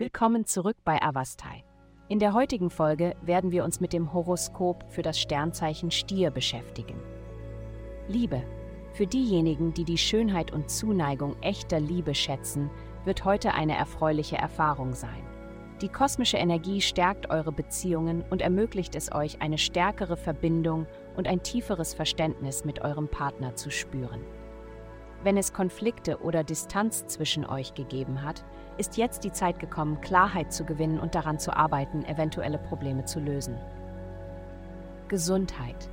Willkommen zurück bei Avastai. In der heutigen Folge werden wir uns mit dem Horoskop für das Sternzeichen Stier beschäftigen. Liebe. Für diejenigen, die die Schönheit und Zuneigung echter Liebe schätzen, wird heute eine erfreuliche Erfahrung sein. Die kosmische Energie stärkt eure Beziehungen und ermöglicht es euch, eine stärkere Verbindung und ein tieferes Verständnis mit eurem Partner zu spüren. Wenn es Konflikte oder Distanz zwischen euch gegeben hat, ist jetzt die Zeit gekommen, Klarheit zu gewinnen und daran zu arbeiten, eventuelle Probleme zu lösen. Gesundheit.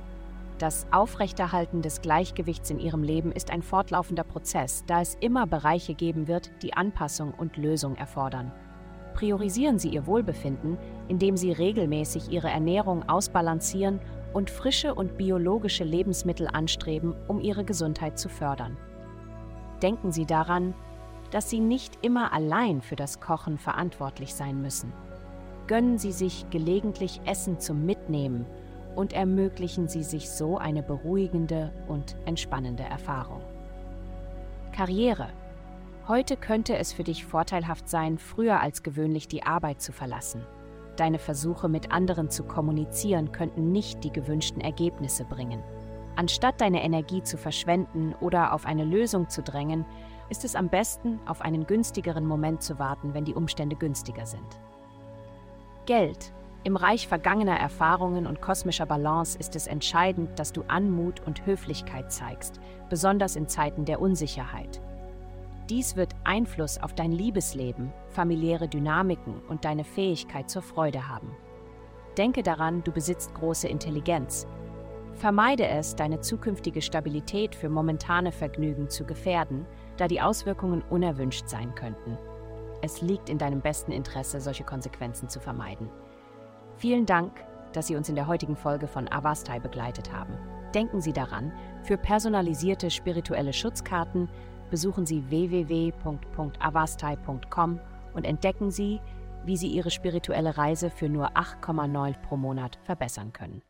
Das Aufrechterhalten des Gleichgewichts in ihrem Leben ist ein fortlaufender Prozess, da es immer Bereiche geben wird, die Anpassung und Lösung erfordern. Priorisieren Sie Ihr Wohlbefinden, indem Sie regelmäßig Ihre Ernährung ausbalancieren und frische und biologische Lebensmittel anstreben, um Ihre Gesundheit zu fördern. Denken Sie daran, dass Sie nicht immer allein für das Kochen verantwortlich sein müssen. Gönnen Sie sich gelegentlich Essen zum Mitnehmen und ermöglichen Sie sich so eine beruhigende und entspannende Erfahrung. Karriere. Heute könnte es für dich vorteilhaft sein, früher als gewöhnlich die Arbeit zu verlassen. Deine Versuche mit anderen zu kommunizieren könnten nicht die gewünschten Ergebnisse bringen. Anstatt deine Energie zu verschwenden oder auf eine Lösung zu drängen, ist es am besten, auf einen günstigeren Moment zu warten, wenn die Umstände günstiger sind. Geld. Im Reich vergangener Erfahrungen und kosmischer Balance ist es entscheidend, dass du Anmut und Höflichkeit zeigst, besonders in Zeiten der Unsicherheit. Dies wird Einfluss auf dein Liebesleben, familiäre Dynamiken und deine Fähigkeit zur Freude haben. Denke daran, du besitzt große Intelligenz Vermeide es, deine zukünftige Stabilität für momentane Vergnügen zu gefährden, da die Auswirkungen unerwünscht sein könnten. Es liegt in deinem besten Interesse, solche Konsequenzen zu vermeiden. Vielen Dank, dass Sie uns in der heutigen Folge von Avastai begleitet haben. Denken Sie daran, für personalisierte spirituelle Schutzkarten besuchen Sie www.avastai.com und entdecken Sie, wie Sie Ihre spirituelle Reise für nur 8,9 pro Monat verbessern können.